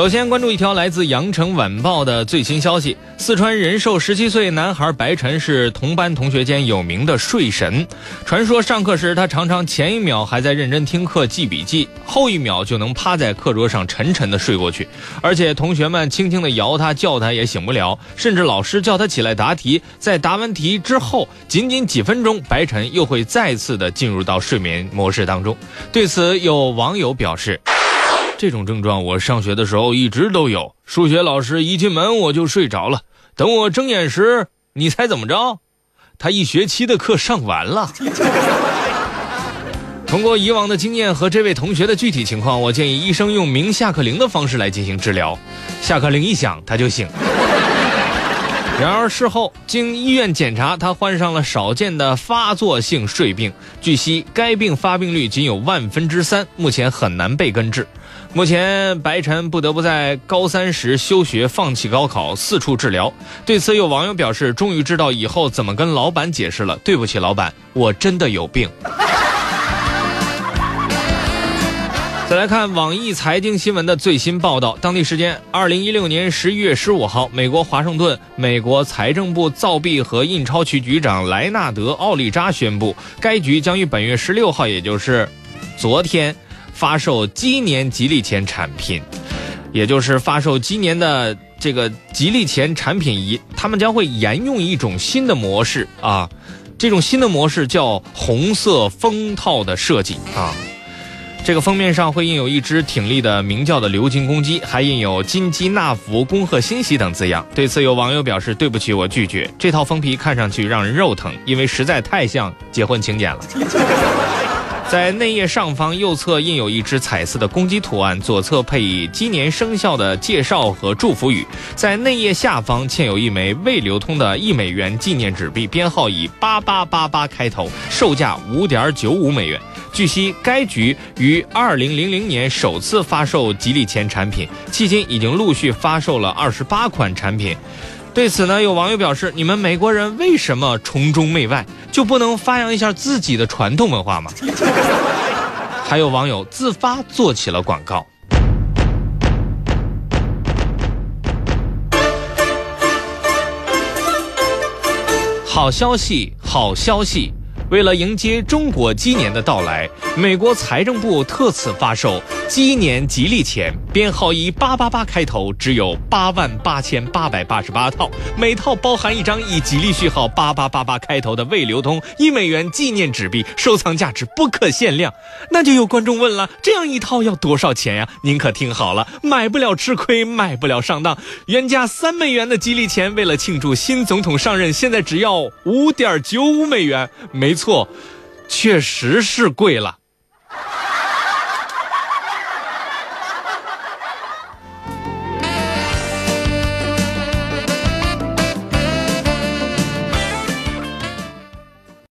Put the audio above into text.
首先关注一条来自《羊城晚报》的最新消息：四川仁寿十七岁男孩白晨是同班同学间有名的睡神。传说上课时，他常常前一秒还在认真听课记笔记，后一秒就能趴在课桌上沉沉的睡过去。而且同学们轻轻的摇他、叫他也醒不了，甚至老师叫他起来答题，在答完题之后，仅仅几分钟，白晨又会再次的进入到睡眠模式当中。对此，有网友表示。这种症状我上学的时候一直都有。数学老师一进门我就睡着了，等我睁眼时，你猜怎么着？他一学期的课上完了。通过以往的经验和这位同学的具体情况，我建议医生用鸣下课铃的方式来进行治疗。下课铃一响，他就醒。然而事后经医院检查，他患上了少见的发作性睡病。据悉，该病发病率仅有万分之三，目前很难被根治。目前，白晨不得不在高三时休学，放弃高考，四处治疗。对此，有网友表示：“终于知道以后怎么跟老板解释了。对不起，老板，我真的有病。”再来看网易财经新闻的最新报道。当地时间二零一六年十一月十五号，美国华盛顿，美国财政部造币和印钞局局长莱纳德·奥利扎宣布，该局将于本月十六号，也就是昨天。发售今年吉利钱产品，也就是发售今年的这个吉利钱产品一，他们将会沿用一种新的模式啊，这种新的模式叫红色封套的设计啊，这个封面上会印有一只挺立的鸣叫的鎏金公鸡，还印有金鸡纳福、恭贺新喜等字样。对此，有网友表示：“对不起，我拒绝。这套封皮看上去让人肉疼，因为实在太像结婚请柬了。”在内页上方右侧印有一只彩色的公鸡图案，左侧配以鸡年生肖的介绍和祝福语。在内页下方嵌有一枚未流通的一美元纪念纸币，编号以八八八八开头，售价五点九五美元。据悉，该局于二零零零年首次发售吉利钱产品，迄今已经陆续发售了二十八款产品。对此呢，有网友表示：“你们美国人为什么崇中媚外，就不能发扬一下自己的传统文化吗？” 还有网友自发做起了广告。好消息，好消息！为了迎接中国鸡年的到来，美国财政部特此发售。鸡年吉利钱编号以八八八开头，只有八万八千八百八十八套，每套包含一张以吉利序号八八八八开头的未流通一美元纪念纸币，收藏价值不可限量。那就有观众问了，这样一套要多少钱呀？您可听好了，买不了吃亏，买不了上当。原价三美元的吉利钱，为了庆祝新总统上任，现在只要五点九五美元。没错，确实是贵了。